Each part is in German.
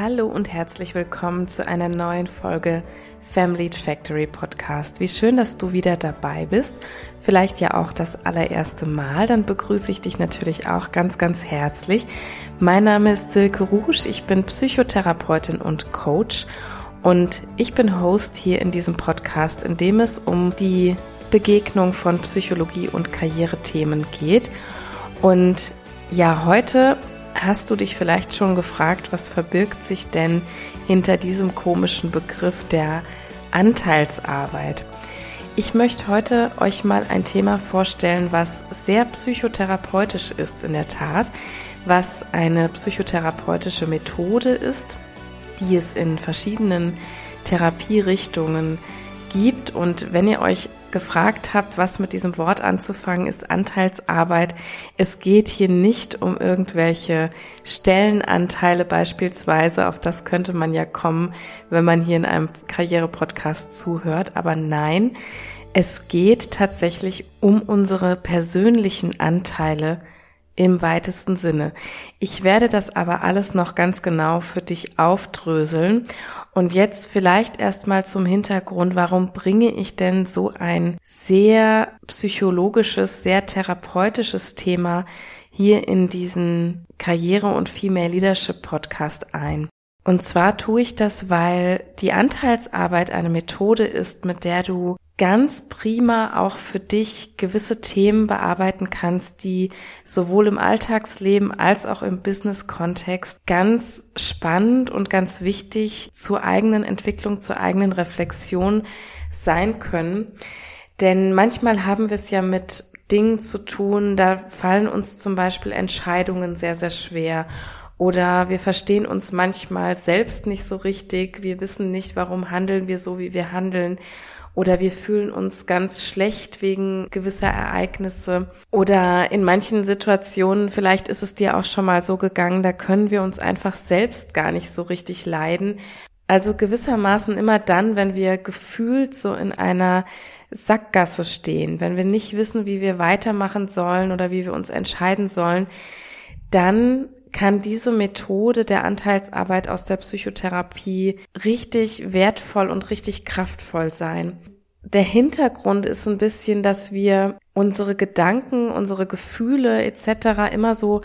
Hallo und herzlich willkommen zu einer neuen Folge Family Factory Podcast. Wie schön, dass du wieder dabei bist. Vielleicht ja auch das allererste Mal. Dann begrüße ich dich natürlich auch ganz, ganz herzlich. Mein Name ist Silke Rusch. Ich bin Psychotherapeutin und Coach. Und ich bin Host hier in diesem Podcast, in dem es um die Begegnung von Psychologie und Karrierethemen geht. Und ja, heute Hast du dich vielleicht schon gefragt, was verbirgt sich denn hinter diesem komischen Begriff der Anteilsarbeit? Ich möchte heute euch mal ein Thema vorstellen, was sehr psychotherapeutisch ist in der Tat, was eine psychotherapeutische Methode ist, die es in verschiedenen Therapierichtungen gibt. Und wenn ihr euch gefragt habt, was mit diesem Wort anzufangen ist, Anteilsarbeit. Es geht hier nicht um irgendwelche Stellenanteile beispielsweise, auf das könnte man ja kommen, wenn man hier in einem Karriere-Podcast zuhört, aber nein, es geht tatsächlich um unsere persönlichen Anteile im weitesten Sinne. Ich werde das aber alles noch ganz genau für dich aufdröseln. Und jetzt vielleicht erstmal zum Hintergrund, warum bringe ich denn so ein sehr psychologisches, sehr therapeutisches Thema hier in diesen Karriere- und Female Leadership Podcast ein? Und zwar tue ich das, weil die Anteilsarbeit eine Methode ist, mit der du ganz prima auch für dich gewisse Themen bearbeiten kannst, die sowohl im Alltagsleben als auch im Business-Kontext ganz spannend und ganz wichtig zur eigenen Entwicklung, zur eigenen Reflexion sein können. Denn manchmal haben wir es ja mit Dingen zu tun, da fallen uns zum Beispiel Entscheidungen sehr, sehr schwer. Oder wir verstehen uns manchmal selbst nicht so richtig. Wir wissen nicht, warum handeln wir so, wie wir handeln oder wir fühlen uns ganz schlecht wegen gewisser Ereignisse oder in manchen Situationen, vielleicht ist es dir auch schon mal so gegangen, da können wir uns einfach selbst gar nicht so richtig leiden. Also gewissermaßen immer dann, wenn wir gefühlt so in einer Sackgasse stehen, wenn wir nicht wissen, wie wir weitermachen sollen oder wie wir uns entscheiden sollen, dann kann diese Methode der Anteilsarbeit aus der Psychotherapie richtig wertvoll und richtig kraftvoll sein. Der Hintergrund ist ein bisschen, dass wir unsere Gedanken, unsere Gefühle etc. immer so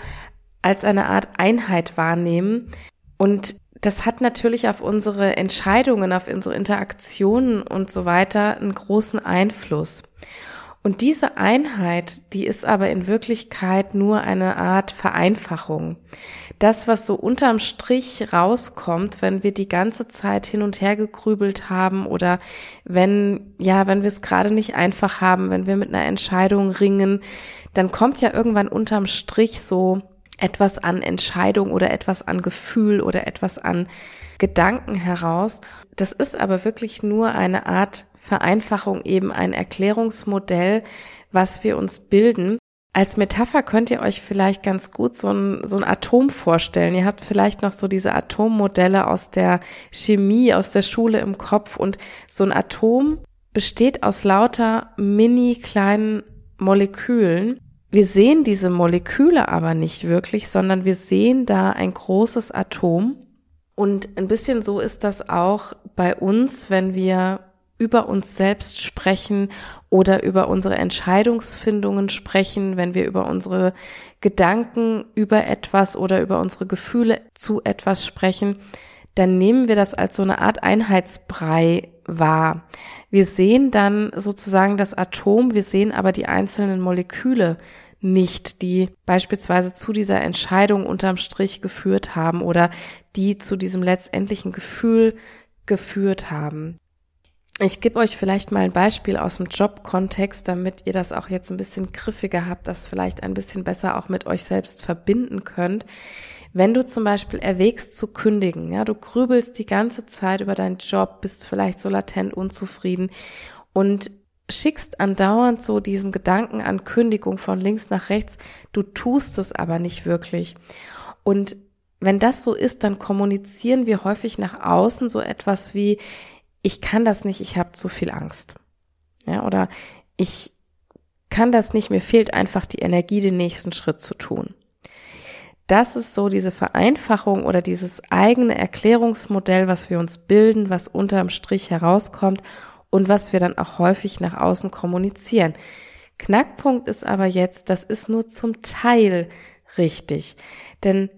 als eine Art Einheit wahrnehmen. Und das hat natürlich auf unsere Entscheidungen, auf unsere Interaktionen und so weiter einen großen Einfluss. Und diese Einheit, die ist aber in Wirklichkeit nur eine Art Vereinfachung. Das, was so unterm Strich rauskommt, wenn wir die ganze Zeit hin und her gegrübelt haben oder wenn, ja, wenn wir es gerade nicht einfach haben, wenn wir mit einer Entscheidung ringen, dann kommt ja irgendwann unterm Strich so etwas an Entscheidung oder etwas an Gefühl oder etwas an Gedanken heraus. Das ist aber wirklich nur eine Art Vereinfachung eben ein Erklärungsmodell, was wir uns bilden. Als Metapher könnt ihr euch vielleicht ganz gut so ein, so ein Atom vorstellen. Ihr habt vielleicht noch so diese Atommodelle aus der Chemie, aus der Schule im Kopf und so ein Atom besteht aus lauter mini kleinen Molekülen. Wir sehen diese Moleküle aber nicht wirklich, sondern wir sehen da ein großes Atom. Und ein bisschen so ist das auch bei uns, wenn wir über uns selbst sprechen oder über unsere Entscheidungsfindungen sprechen, wenn wir über unsere Gedanken über etwas oder über unsere Gefühle zu etwas sprechen, dann nehmen wir das als so eine Art Einheitsbrei wahr. Wir sehen dann sozusagen das Atom, wir sehen aber die einzelnen Moleküle nicht, die beispielsweise zu dieser Entscheidung unterm Strich geführt haben oder die zu diesem letztendlichen Gefühl geführt haben. Ich gebe euch vielleicht mal ein Beispiel aus dem Jobkontext, damit ihr das auch jetzt ein bisschen griffiger habt, das vielleicht ein bisschen besser auch mit euch selbst verbinden könnt. Wenn du zum Beispiel erwägst zu kündigen, ja, du grübelst die ganze Zeit über deinen Job, bist vielleicht so latent unzufrieden und schickst andauernd so diesen Gedanken an Kündigung von links nach rechts, du tust es aber nicht wirklich. Und wenn das so ist, dann kommunizieren wir häufig nach außen so etwas wie, ich kann das nicht, ich habe zu viel Angst. Ja, oder ich kann das nicht, mir fehlt einfach die Energie, den nächsten Schritt zu tun. Das ist so diese Vereinfachung oder dieses eigene Erklärungsmodell, was wir uns bilden, was unterm Strich herauskommt und was wir dann auch häufig nach außen kommunizieren. Knackpunkt ist aber jetzt, das ist nur zum Teil richtig. Denn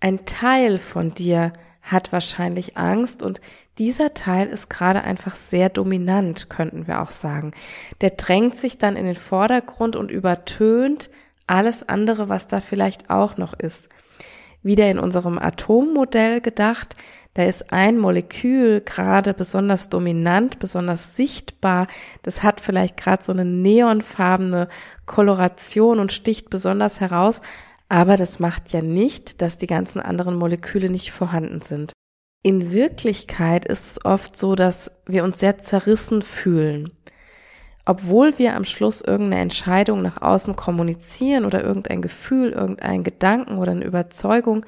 ein Teil von dir hat wahrscheinlich Angst und dieser Teil ist gerade einfach sehr dominant, könnten wir auch sagen. Der drängt sich dann in den Vordergrund und übertönt alles andere, was da vielleicht auch noch ist. Wieder in unserem Atommodell gedacht, da ist ein Molekül gerade besonders dominant, besonders sichtbar. Das hat vielleicht gerade so eine neonfarbene Koloration und sticht besonders heraus. Aber das macht ja nicht, dass die ganzen anderen Moleküle nicht vorhanden sind. In Wirklichkeit ist es oft so, dass wir uns sehr zerrissen fühlen. Obwohl wir am Schluss irgendeine Entscheidung nach außen kommunizieren oder irgendein Gefühl, irgendein Gedanken oder eine Überzeugung,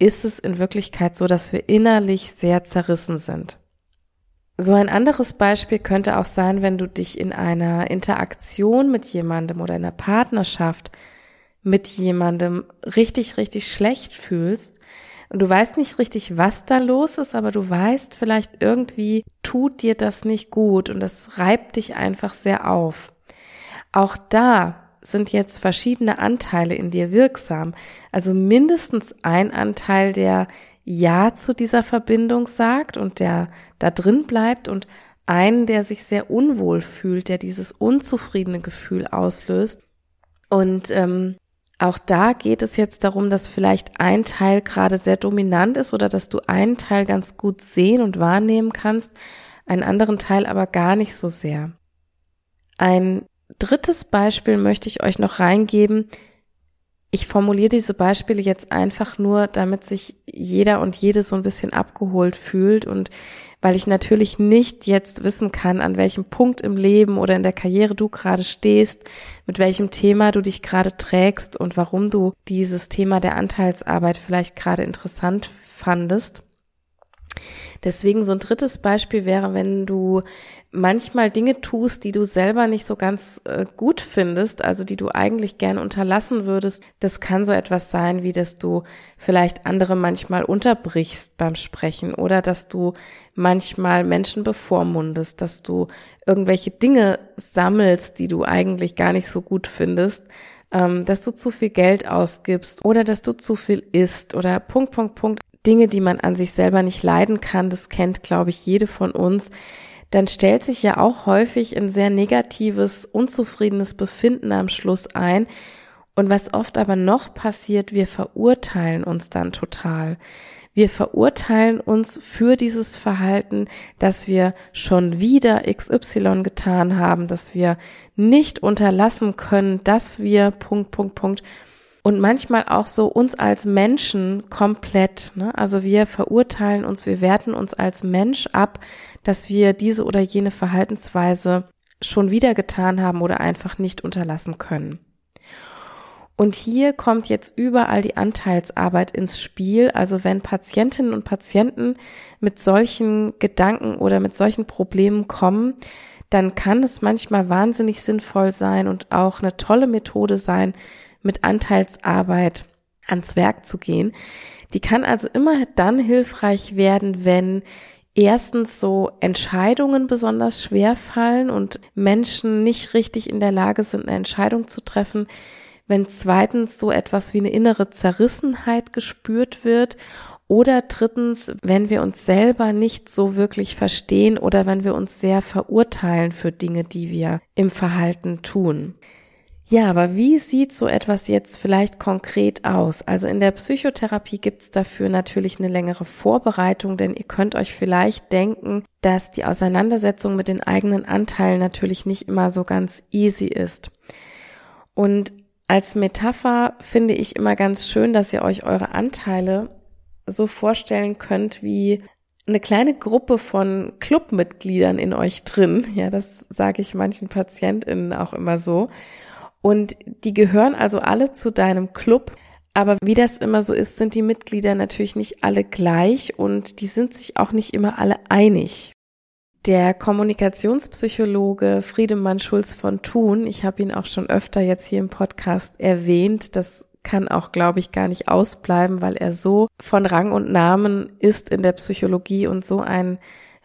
ist es in Wirklichkeit so, dass wir innerlich sehr zerrissen sind. So ein anderes Beispiel könnte auch sein, wenn du dich in einer Interaktion mit jemandem oder in einer Partnerschaft mit jemandem richtig, richtig schlecht fühlst und du weißt nicht richtig, was da los ist, aber du weißt vielleicht irgendwie tut dir das nicht gut und das reibt dich einfach sehr auf. Auch da sind jetzt verschiedene Anteile in dir wirksam. Also mindestens ein Anteil, der Ja zu dieser Verbindung sagt und der da drin bleibt und einen, der sich sehr unwohl fühlt, der dieses unzufriedene Gefühl auslöst. Und ähm, auch da geht es jetzt darum, dass vielleicht ein Teil gerade sehr dominant ist oder dass du einen Teil ganz gut sehen und wahrnehmen kannst, einen anderen Teil aber gar nicht so sehr. Ein drittes Beispiel möchte ich euch noch reingeben. Ich formuliere diese Beispiele jetzt einfach nur, damit sich jeder und jede so ein bisschen abgeholt fühlt und weil ich natürlich nicht jetzt wissen kann, an welchem Punkt im Leben oder in der Karriere du gerade stehst, mit welchem Thema du dich gerade trägst und warum du dieses Thema der Anteilsarbeit vielleicht gerade interessant fandest. Deswegen so ein drittes Beispiel wäre, wenn du manchmal Dinge tust, die du selber nicht so ganz äh, gut findest, also die du eigentlich gern unterlassen würdest. Das kann so etwas sein, wie dass du vielleicht andere manchmal unterbrichst beim Sprechen oder dass du manchmal Menschen bevormundest, dass du irgendwelche Dinge sammelst, die du eigentlich gar nicht so gut findest ähm, dass du zu viel Geld ausgibst oder dass du zu viel isst oder Punkt, Punkt, Punkt. Dinge, die man an sich selber nicht leiden kann, das kennt, glaube ich, jede von uns, dann stellt sich ja auch häufig ein sehr negatives, unzufriedenes Befinden am Schluss ein. Und was oft aber noch passiert, wir verurteilen uns dann total. Wir verurteilen uns für dieses Verhalten, dass wir schon wieder XY getan haben, dass wir nicht unterlassen können, dass wir Punkt, Punkt, Punkt und manchmal auch so uns als Menschen komplett. Ne? Also wir verurteilen uns, wir werten uns als Mensch ab, dass wir diese oder jene Verhaltensweise schon wieder getan haben oder einfach nicht unterlassen können. Und hier kommt jetzt überall die Anteilsarbeit ins Spiel. Also wenn Patientinnen und Patienten mit solchen Gedanken oder mit solchen Problemen kommen, dann kann es manchmal wahnsinnig sinnvoll sein und auch eine tolle Methode sein, mit Anteilsarbeit ans Werk zu gehen. Die kann also immer dann hilfreich werden, wenn erstens so Entscheidungen besonders schwer fallen und Menschen nicht richtig in der Lage sind, eine Entscheidung zu treffen, wenn zweitens so etwas wie eine innere Zerrissenheit gespürt wird oder drittens, wenn wir uns selber nicht so wirklich verstehen oder wenn wir uns sehr verurteilen für Dinge, die wir im Verhalten tun. Ja, aber wie sieht so etwas jetzt vielleicht konkret aus? Also in der Psychotherapie gibt's dafür natürlich eine längere Vorbereitung, denn ihr könnt euch vielleicht denken, dass die Auseinandersetzung mit den eigenen Anteilen natürlich nicht immer so ganz easy ist. Und als Metapher finde ich immer ganz schön, dass ihr euch eure Anteile so vorstellen könnt wie eine kleine Gruppe von Clubmitgliedern in euch drin. Ja, das sage ich manchen PatientInnen auch immer so. Und die gehören also alle zu deinem Club. Aber wie das immer so ist, sind die Mitglieder natürlich nicht alle gleich und die sind sich auch nicht immer alle einig. Der Kommunikationspsychologe Friedemann Schulz von Thun, ich habe ihn auch schon öfter jetzt hier im Podcast erwähnt, das kann auch, glaube ich, gar nicht ausbleiben, weil er so von Rang und Namen ist in der Psychologie und so ein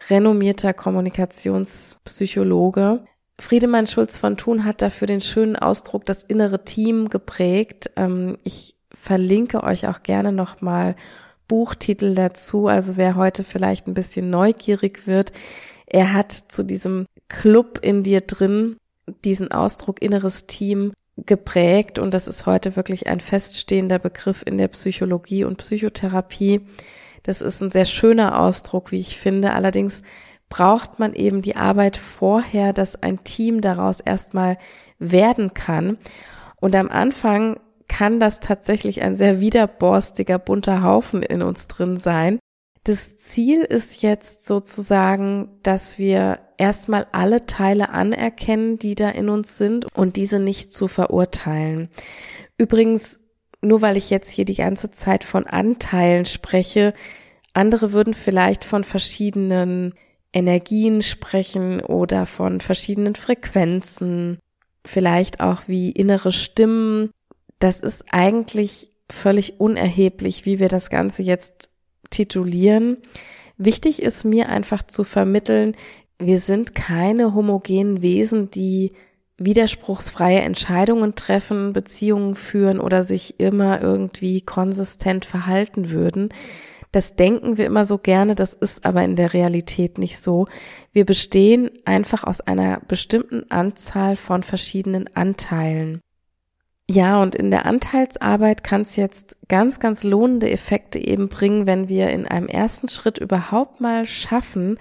renommierter Kommunikationspsychologe. Friedemann Schulz von Thun hat dafür den schönen Ausdruck das innere Team geprägt. Ähm, ich verlinke euch auch gerne nochmal Buchtitel dazu. Also wer heute vielleicht ein bisschen neugierig wird, er hat zu diesem Club in dir drin diesen Ausdruck inneres Team geprägt und das ist heute wirklich ein feststehender Begriff in der Psychologie und Psychotherapie. Das ist ein sehr schöner Ausdruck, wie ich finde. Allerdings braucht man eben die Arbeit vorher, dass ein Team daraus erstmal werden kann. Und am Anfang kann das tatsächlich ein sehr widerborstiger, bunter Haufen in uns drin sein. Das Ziel ist jetzt sozusagen, dass wir erstmal alle Teile anerkennen, die da in uns sind und diese nicht zu verurteilen. Übrigens, nur weil ich jetzt hier die ganze Zeit von Anteilen spreche, andere würden vielleicht von verschiedenen Energien sprechen oder von verschiedenen Frequenzen, vielleicht auch wie innere Stimmen. Das ist eigentlich völlig unerheblich, wie wir das Ganze jetzt titulieren. Wichtig ist mir einfach zu vermitteln, wir sind keine homogenen Wesen, die widerspruchsfreie Entscheidungen treffen, Beziehungen führen oder sich immer irgendwie konsistent verhalten würden. Das denken wir immer so gerne, das ist aber in der Realität nicht so. Wir bestehen einfach aus einer bestimmten Anzahl von verschiedenen Anteilen. Ja, und in der Anteilsarbeit kann es jetzt ganz, ganz lohnende Effekte eben bringen, wenn wir in einem ersten Schritt überhaupt mal schaffen,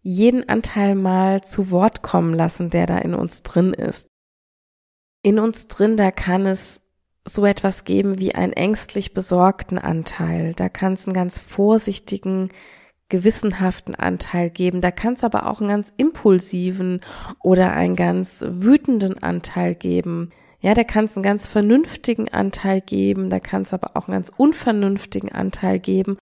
jeden Anteil mal zu Wort kommen lassen, der da in uns drin ist. In uns drin, da kann es so etwas geben wie einen ängstlich besorgten Anteil. Da kann es einen ganz vorsichtigen, gewissenhaften Anteil geben. Da kann es aber auch einen ganz impulsiven oder einen ganz wütenden Anteil geben. Ja, da kann es einen ganz vernünftigen Anteil geben, da kann es aber auch einen ganz unvernünftigen Anteil geben.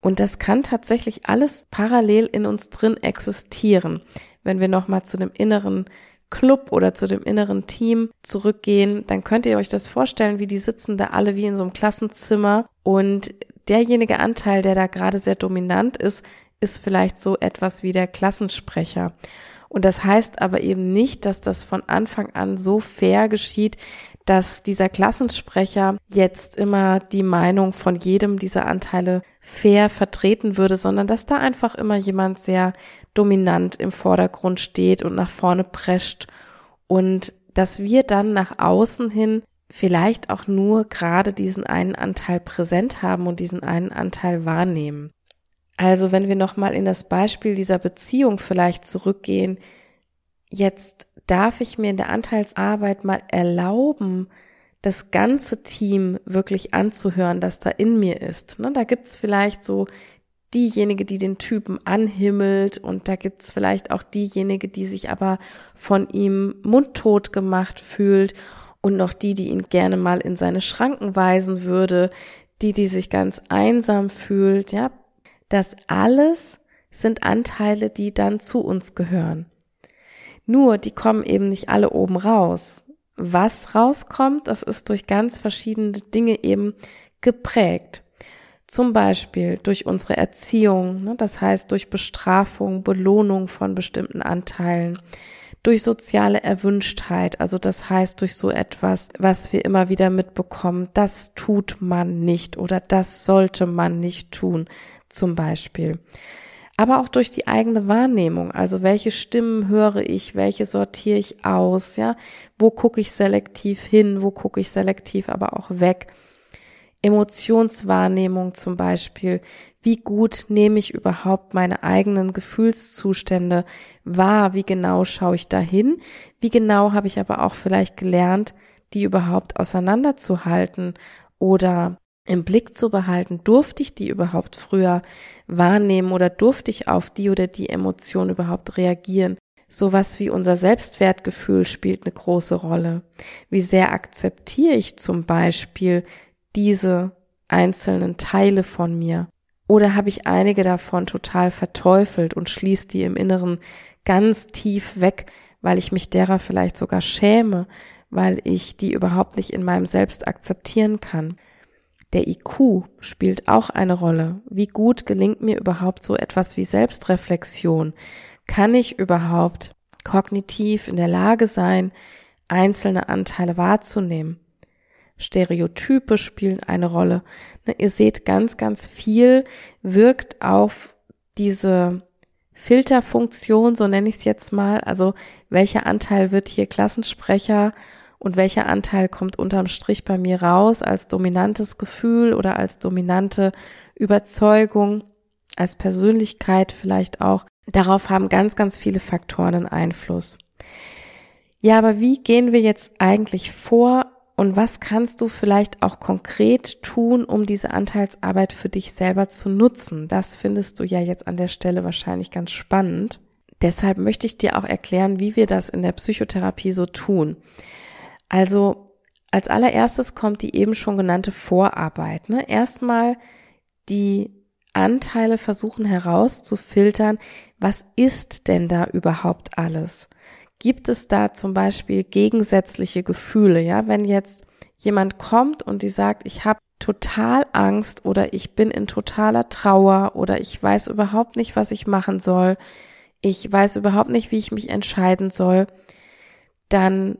Und das kann tatsächlich alles parallel in uns drin existieren. Wenn wir nochmal zu dem inneren Club oder zu dem inneren Team zurückgehen, dann könnt ihr euch das vorstellen, wie die sitzen da alle wie in so einem Klassenzimmer und derjenige Anteil, der da gerade sehr dominant ist, ist vielleicht so etwas wie der Klassensprecher. Und das heißt aber eben nicht, dass das von Anfang an so fair geschieht, dass dieser Klassensprecher jetzt immer die Meinung von jedem dieser Anteile fair vertreten würde, sondern dass da einfach immer jemand sehr dominant im Vordergrund steht und nach vorne prescht und dass wir dann nach außen hin vielleicht auch nur gerade diesen einen Anteil präsent haben und diesen einen Anteil wahrnehmen. Also wenn wir nochmal in das Beispiel dieser Beziehung vielleicht zurückgehen, jetzt darf ich mir in der Anteilsarbeit mal erlauben, das ganze Team wirklich anzuhören, das da in mir ist. Ne, da gibt's vielleicht so diejenige, die den Typen anhimmelt und da gibt's vielleicht auch diejenige, die sich aber von ihm mundtot gemacht fühlt und noch die, die ihn gerne mal in seine Schranken weisen würde, die, die sich ganz einsam fühlt, ja, das alles sind Anteile, die dann zu uns gehören. Nur, die kommen eben nicht alle oben raus. Was rauskommt, das ist durch ganz verschiedene Dinge eben geprägt. Zum Beispiel durch unsere Erziehung, ne, das heißt durch Bestrafung, Belohnung von bestimmten Anteilen, durch soziale Erwünschtheit, also das heißt durch so etwas, was wir immer wieder mitbekommen, das tut man nicht oder das sollte man nicht tun zum Beispiel. Aber auch durch die eigene Wahrnehmung. Also welche Stimmen höre ich, welche sortiere ich aus, ja? Wo gucke ich selektiv hin, wo gucke ich selektiv aber auch weg? Emotionswahrnehmung zum Beispiel. Wie gut nehme ich überhaupt meine eigenen Gefühlszustände wahr? Wie genau schaue ich dahin? Wie genau habe ich aber auch vielleicht gelernt, die überhaupt auseinanderzuhalten oder im Blick zu behalten, durfte ich die überhaupt früher wahrnehmen oder durfte ich auf die oder die Emotion überhaupt reagieren? Sowas wie unser Selbstwertgefühl spielt eine große Rolle. Wie sehr akzeptiere ich zum Beispiel diese einzelnen Teile von mir? Oder habe ich einige davon total verteufelt und schließe die im Inneren ganz tief weg, weil ich mich derer vielleicht sogar schäme, weil ich die überhaupt nicht in meinem Selbst akzeptieren kann. Der IQ spielt auch eine Rolle. Wie gut gelingt mir überhaupt so etwas wie Selbstreflexion? Kann ich überhaupt kognitiv in der Lage sein, einzelne Anteile wahrzunehmen? Stereotype spielen eine Rolle. Ne, ihr seht, ganz, ganz viel wirkt auf diese Filterfunktion, so nenne ich es jetzt mal. Also welcher Anteil wird hier Klassensprecher und welcher Anteil kommt unterm Strich bei mir raus als dominantes Gefühl oder als dominante Überzeugung, als Persönlichkeit vielleicht auch. Darauf haben ganz, ganz viele Faktoren einen Einfluss. Ja, aber wie gehen wir jetzt eigentlich vor und was kannst du vielleicht auch konkret tun, um diese Anteilsarbeit für dich selber zu nutzen? Das findest du ja jetzt an der Stelle wahrscheinlich ganz spannend. Deshalb möchte ich dir auch erklären, wie wir das in der Psychotherapie so tun. Also als allererstes kommt die eben schon genannte Vorarbeit. Ne? Erstmal die Anteile versuchen herauszufiltern, was ist denn da überhaupt alles? Gibt es da zum Beispiel gegensätzliche Gefühle? Ja, wenn jetzt jemand kommt und die sagt, ich habe total Angst oder ich bin in totaler Trauer oder ich weiß überhaupt nicht, was ich machen soll, ich weiß überhaupt nicht, wie ich mich entscheiden soll, dann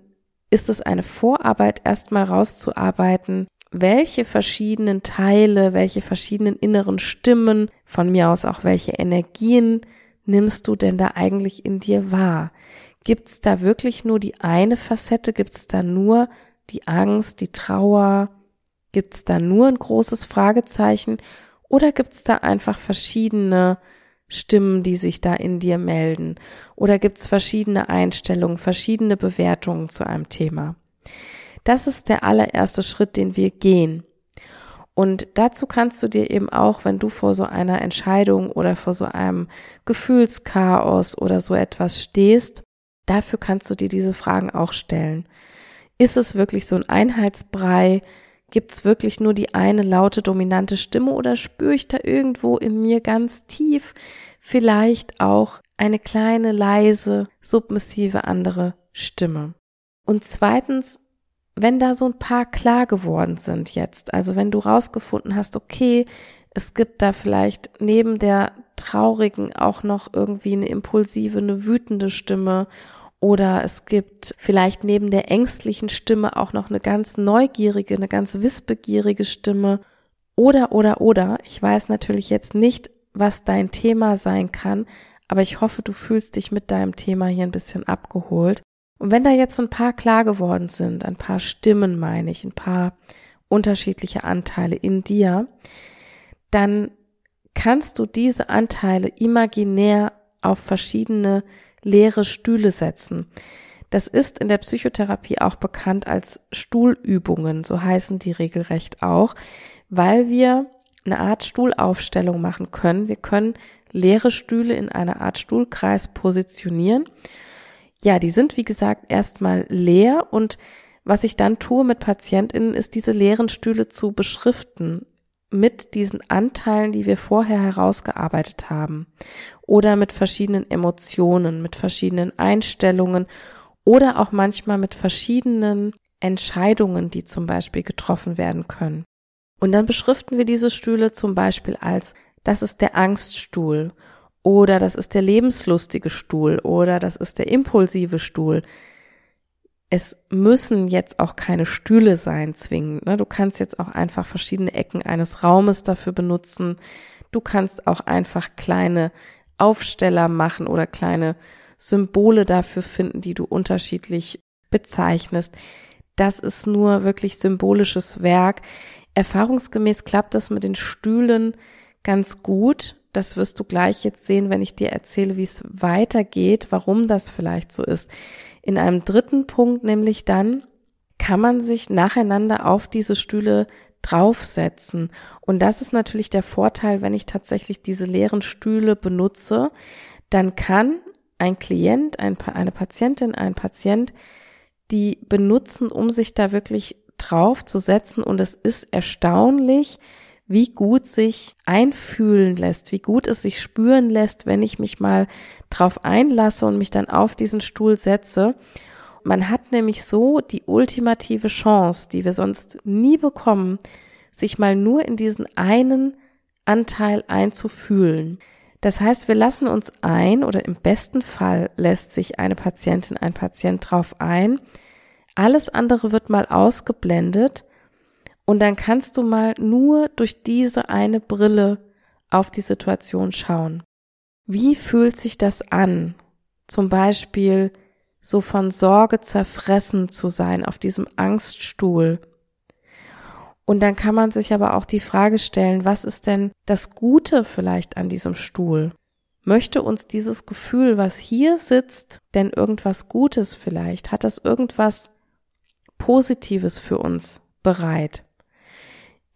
ist es eine Vorarbeit, erstmal rauszuarbeiten, welche verschiedenen Teile, welche verschiedenen inneren Stimmen, von mir aus auch welche Energien nimmst du denn da eigentlich in dir wahr? Gibt es da wirklich nur die eine Facette? Gibt es da nur die Angst, die Trauer? Gibt es da nur ein großes Fragezeichen? Oder gibt es da einfach verschiedene Stimmen, die sich da in dir melden? Oder gibt es verschiedene Einstellungen, verschiedene Bewertungen zu einem Thema? Das ist der allererste Schritt, den wir gehen. Und dazu kannst du dir eben auch, wenn du vor so einer Entscheidung oder vor so einem Gefühlschaos oder so etwas stehst, dafür kannst du dir diese Fragen auch stellen. Ist es wirklich so ein Einheitsbrei? Gibt es wirklich nur die eine laute, dominante Stimme oder spüre ich da irgendwo in mir ganz tief vielleicht auch eine kleine, leise, submissive andere Stimme? Und zweitens, wenn da so ein paar klar geworden sind jetzt, also wenn du rausgefunden hast, okay, es gibt da vielleicht neben der traurigen auch noch irgendwie eine impulsive, eine wütende Stimme oder es gibt vielleicht neben der ängstlichen Stimme auch noch eine ganz neugierige, eine ganz wissbegierige Stimme. Oder, oder, oder. Ich weiß natürlich jetzt nicht, was dein Thema sein kann, aber ich hoffe, du fühlst dich mit deinem Thema hier ein bisschen abgeholt. Und wenn da jetzt ein paar klar geworden sind, ein paar Stimmen meine ich, ein paar unterschiedliche Anteile in dir, dann kannst du diese Anteile imaginär auf verschiedene leere Stühle setzen. Das ist in der Psychotherapie auch bekannt als Stuhlübungen, so heißen die regelrecht auch, weil wir eine Art Stuhlaufstellung machen können. Wir können leere Stühle in einer Art Stuhlkreis positionieren. Ja, die sind wie gesagt erstmal leer und was ich dann tue mit Patientinnen ist, diese leeren Stühle zu beschriften mit diesen Anteilen, die wir vorher herausgearbeitet haben oder mit verschiedenen Emotionen, mit verschiedenen Einstellungen oder auch manchmal mit verschiedenen Entscheidungen, die zum Beispiel getroffen werden können. Und dann beschriften wir diese Stühle zum Beispiel als, das ist der Angststuhl oder das ist der lebenslustige Stuhl oder das ist der impulsive Stuhl es müssen jetzt auch keine Stühle sein zwingend. Ne? Du kannst jetzt auch einfach verschiedene Ecken eines Raumes dafür benutzen. Du kannst auch einfach kleine Aufsteller machen oder kleine Symbole dafür finden, die du unterschiedlich bezeichnest. Das ist nur wirklich symbolisches Werk. Erfahrungsgemäß klappt das mit den Stühlen ganz gut. Das wirst du gleich jetzt sehen, wenn ich dir erzähle, wie es weitergeht, warum das vielleicht so ist. In einem dritten Punkt nämlich dann kann man sich nacheinander auf diese Stühle draufsetzen. Und das ist natürlich der Vorteil, wenn ich tatsächlich diese leeren Stühle benutze, dann kann ein Klient, ein, eine Patientin, ein Patient die benutzen, um sich da wirklich draufzusetzen. Und es ist erstaunlich, wie gut sich einfühlen lässt, wie gut es sich spüren lässt, wenn ich mich mal drauf einlasse und mich dann auf diesen Stuhl setze. Man hat nämlich so die ultimative Chance, die wir sonst nie bekommen, sich mal nur in diesen einen Anteil einzufühlen. Das heißt, wir lassen uns ein oder im besten Fall lässt sich eine Patientin, ein Patient drauf ein. Alles andere wird mal ausgeblendet und dann kannst du mal nur durch diese eine Brille auf die Situation schauen. Wie fühlt sich das an? Zum Beispiel so von Sorge zerfressen zu sein auf diesem Angststuhl. Und dann kann man sich aber auch die Frage stellen, was ist denn das Gute vielleicht an diesem Stuhl? Möchte uns dieses Gefühl, was hier sitzt, denn irgendwas Gutes vielleicht? Hat das irgendwas Positives für uns bereit?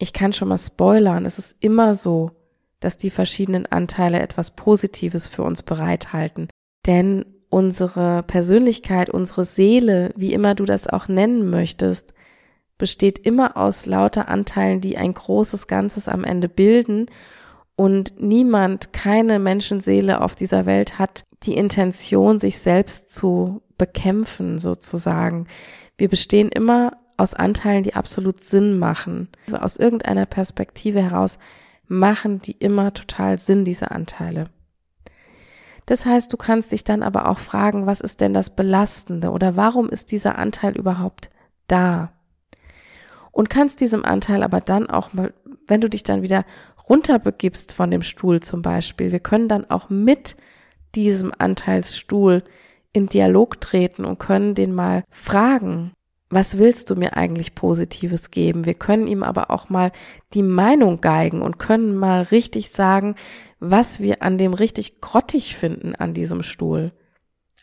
Ich kann schon mal spoilern, es ist immer so, dass die verschiedenen Anteile etwas Positives für uns bereithalten. Denn unsere Persönlichkeit, unsere Seele, wie immer du das auch nennen möchtest, besteht immer aus lauter Anteilen, die ein großes Ganzes am Ende bilden. Und niemand, keine Menschenseele auf dieser Welt hat die Intention, sich selbst zu bekämpfen, sozusagen. Wir bestehen immer aus Anteilen, die absolut Sinn machen. Aus irgendeiner Perspektive heraus machen die immer total Sinn, diese Anteile. Das heißt, du kannst dich dann aber auch fragen, was ist denn das Belastende oder warum ist dieser Anteil überhaupt da? Und kannst diesem Anteil aber dann auch mal, wenn du dich dann wieder runterbegibst von dem Stuhl zum Beispiel, wir können dann auch mit diesem Anteilsstuhl in Dialog treten und können den mal fragen, was willst du mir eigentlich Positives geben? Wir können ihm aber auch mal die Meinung geigen und können mal richtig sagen, was wir an dem richtig grottig finden an diesem Stuhl.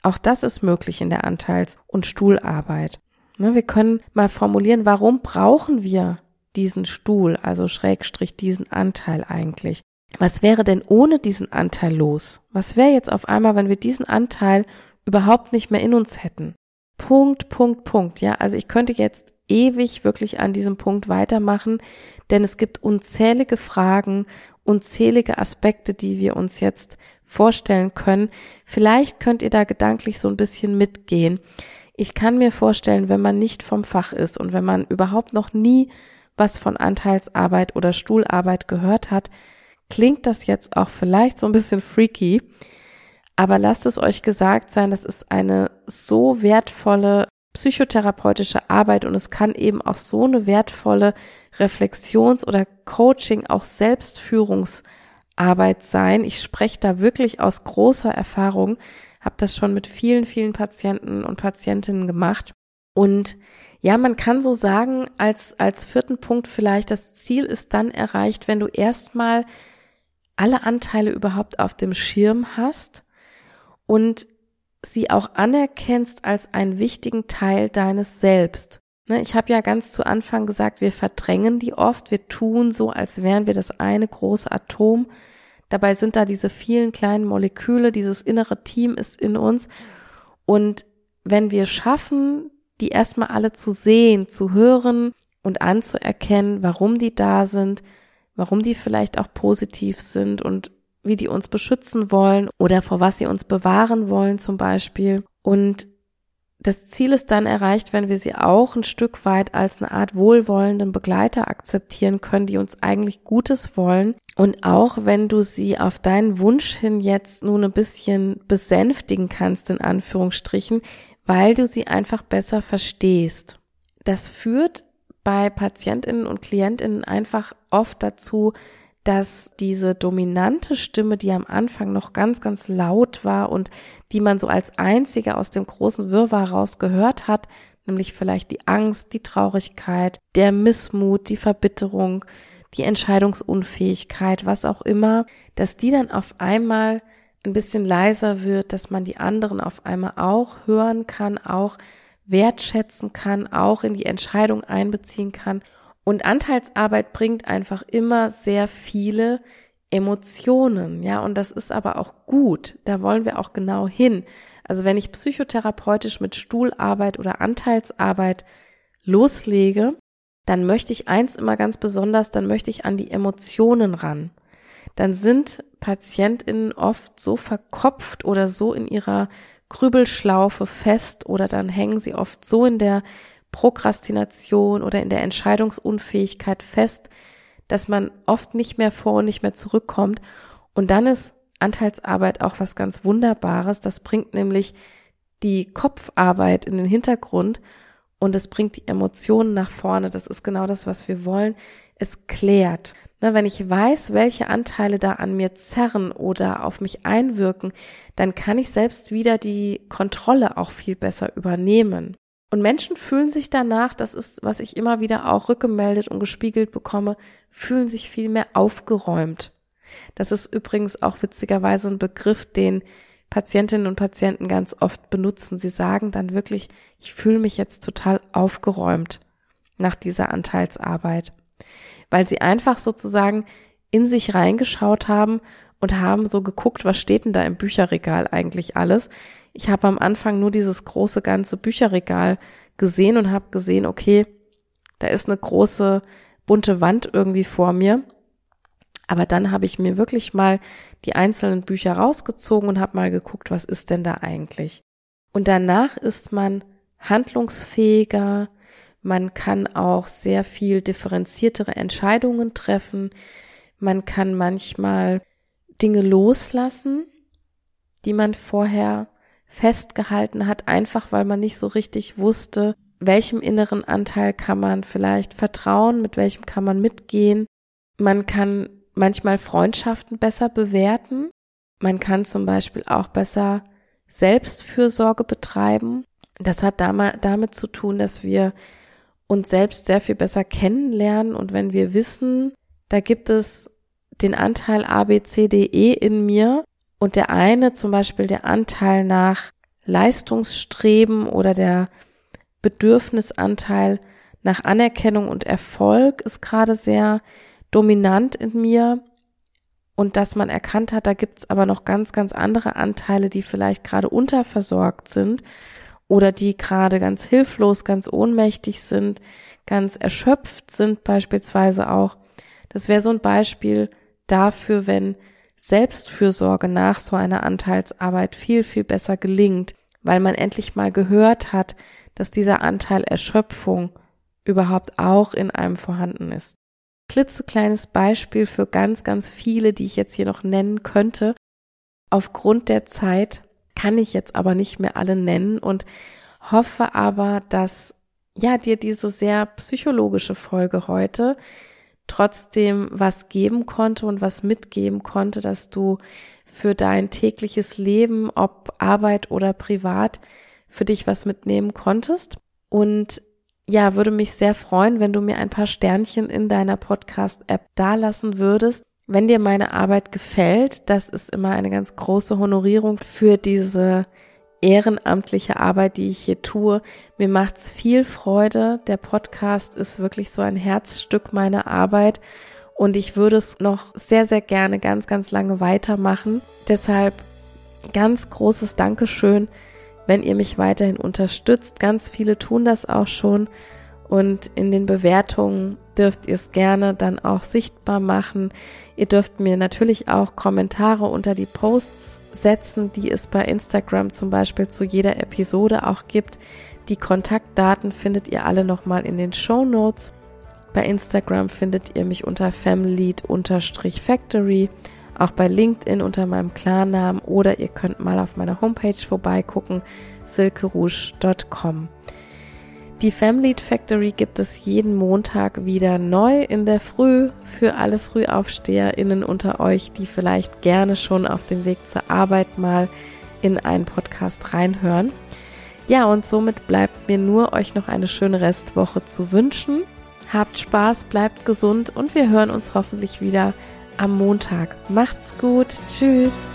Auch das ist möglich in der Anteils- und Stuhlarbeit. Ne, wir können mal formulieren, warum brauchen wir diesen Stuhl, also Schrägstrich diesen Anteil eigentlich? Was wäre denn ohne diesen Anteil los? Was wäre jetzt auf einmal, wenn wir diesen Anteil überhaupt nicht mehr in uns hätten? Punkt, Punkt, Punkt. Ja, also ich könnte jetzt ewig wirklich an diesem Punkt weitermachen, denn es gibt unzählige Fragen, unzählige Aspekte, die wir uns jetzt vorstellen können. Vielleicht könnt ihr da gedanklich so ein bisschen mitgehen. Ich kann mir vorstellen, wenn man nicht vom Fach ist und wenn man überhaupt noch nie was von Anteilsarbeit oder Stuhlarbeit gehört hat, klingt das jetzt auch vielleicht so ein bisschen freaky. Aber lasst es euch gesagt sein, das ist eine so wertvolle psychotherapeutische Arbeit und es kann eben auch so eine wertvolle Reflexions- oder Coaching, auch Selbstführungsarbeit sein. Ich spreche da wirklich aus großer Erfahrung, habe das schon mit vielen, vielen Patienten und Patientinnen gemacht. Und ja, man kann so sagen, als, als vierten Punkt vielleicht, das Ziel ist dann erreicht, wenn du erstmal alle Anteile überhaupt auf dem Schirm hast und sie auch anerkennst als einen wichtigen Teil deines Selbst. Ne, ich habe ja ganz zu Anfang gesagt, wir verdrängen die oft, wir tun so, als wären wir das eine große Atom. Dabei sind da diese vielen kleinen Moleküle, dieses innere Team ist in uns. Und wenn wir schaffen, die erstmal alle zu sehen, zu hören und anzuerkennen, warum die da sind, warum die vielleicht auch positiv sind und wie die uns beschützen wollen oder vor was sie uns bewahren wollen zum Beispiel. Und das Ziel ist dann erreicht, wenn wir sie auch ein Stück weit als eine Art wohlwollenden Begleiter akzeptieren können, die uns eigentlich Gutes wollen. Und auch wenn du sie auf deinen Wunsch hin jetzt nun ein bisschen besänftigen kannst, in Anführungsstrichen, weil du sie einfach besser verstehst. Das führt bei Patientinnen und Klientinnen einfach oft dazu, dass diese dominante Stimme, die am Anfang noch ganz, ganz laut war und die man so als einzige aus dem großen Wirrwarr raus gehört hat, nämlich vielleicht die Angst, die Traurigkeit, der Missmut, die Verbitterung, die Entscheidungsunfähigkeit, was auch immer, dass die dann auf einmal ein bisschen leiser wird, dass man die anderen auf einmal auch hören kann, auch wertschätzen kann, auch in die Entscheidung einbeziehen kann und Anteilsarbeit bringt einfach immer sehr viele Emotionen, ja, und das ist aber auch gut. Da wollen wir auch genau hin. Also wenn ich psychotherapeutisch mit Stuhlarbeit oder Anteilsarbeit loslege, dann möchte ich eins immer ganz besonders, dann möchte ich an die Emotionen ran. Dann sind PatientInnen oft so verkopft oder so in ihrer Grübelschlaufe fest oder dann hängen sie oft so in der Prokrastination oder in der Entscheidungsunfähigkeit fest, dass man oft nicht mehr vor und nicht mehr zurückkommt. Und dann ist Anteilsarbeit auch was ganz Wunderbares. Das bringt nämlich die Kopfarbeit in den Hintergrund und es bringt die Emotionen nach vorne. Das ist genau das, was wir wollen. Es klärt. Na, wenn ich weiß, welche Anteile da an mir zerren oder auf mich einwirken, dann kann ich selbst wieder die Kontrolle auch viel besser übernehmen. Und Menschen fühlen sich danach, das ist, was ich immer wieder auch rückgemeldet und gespiegelt bekomme, fühlen sich viel mehr aufgeräumt. Das ist übrigens auch witzigerweise ein Begriff, den Patientinnen und Patienten ganz oft benutzen. Sie sagen dann wirklich, ich fühle mich jetzt total aufgeräumt nach dieser Anteilsarbeit, weil sie einfach sozusagen in sich reingeschaut haben und haben so geguckt, was steht denn da im Bücherregal eigentlich alles. Ich habe am Anfang nur dieses große ganze Bücherregal gesehen und habe gesehen, okay, da ist eine große bunte Wand irgendwie vor mir. Aber dann habe ich mir wirklich mal die einzelnen Bücher rausgezogen und habe mal geguckt, was ist denn da eigentlich. Und danach ist man handlungsfähiger, man kann auch sehr viel differenziertere Entscheidungen treffen, man kann manchmal Dinge loslassen, die man vorher festgehalten hat, einfach weil man nicht so richtig wusste, welchem inneren Anteil kann man vielleicht vertrauen, mit welchem kann man mitgehen. Man kann manchmal Freundschaften besser bewerten. Man kann zum Beispiel auch besser Selbstfürsorge betreiben. Das hat damit zu tun, dass wir uns selbst sehr viel besser kennenlernen und wenn wir wissen, da gibt es den Anteil A, B, C, D, E in mir und der eine zum Beispiel der Anteil nach Leistungsstreben oder der Bedürfnisanteil nach Anerkennung und Erfolg ist gerade sehr dominant in mir und dass man erkannt hat, da gibt's aber noch ganz, ganz andere Anteile, die vielleicht gerade unterversorgt sind oder die gerade ganz hilflos, ganz ohnmächtig sind, ganz erschöpft sind beispielsweise auch. Das wäre so ein Beispiel dafür, wenn Selbstfürsorge nach so einer Anteilsarbeit viel, viel besser gelingt, weil man endlich mal gehört hat, dass dieser Anteil Erschöpfung überhaupt auch in einem vorhanden ist. Klitzekleines Beispiel für ganz, ganz viele, die ich jetzt hier noch nennen könnte. Aufgrund der Zeit kann ich jetzt aber nicht mehr alle nennen und hoffe aber, dass ja dir diese sehr psychologische Folge heute trotzdem was geben konnte und was mitgeben konnte, dass du für dein tägliches Leben, ob Arbeit oder privat, für dich was mitnehmen konntest. Und ja, würde mich sehr freuen, wenn du mir ein paar Sternchen in deiner Podcast-App dalassen würdest. Wenn dir meine Arbeit gefällt, das ist immer eine ganz große Honorierung für diese ehrenamtliche Arbeit, die ich hier tue. Mir macht's viel Freude. Der Podcast ist wirklich so ein Herzstück meiner Arbeit und ich würde es noch sehr, sehr gerne ganz, ganz lange weitermachen. Deshalb ganz großes Dankeschön, wenn ihr mich weiterhin unterstützt. Ganz viele tun das auch schon. Und in den Bewertungen dürft ihr es gerne dann auch sichtbar machen. Ihr dürft mir natürlich auch Kommentare unter die Posts setzen, die es bei Instagram zum Beispiel zu jeder Episode auch gibt. Die Kontaktdaten findet ihr alle nochmal in den Show Notes. Bei Instagram findet ihr mich unter family-factory, auch bei LinkedIn unter meinem Klarnamen oder ihr könnt mal auf meiner Homepage vorbeigucken, silkerouge.com. Die Family Factory gibt es jeden Montag wieder neu in der Früh für alle FrühaufsteherInnen unter euch, die vielleicht gerne schon auf dem Weg zur Arbeit mal in einen Podcast reinhören. Ja, und somit bleibt mir nur, euch noch eine schöne Restwoche zu wünschen. Habt Spaß, bleibt gesund und wir hören uns hoffentlich wieder am Montag. Macht's gut. Tschüss.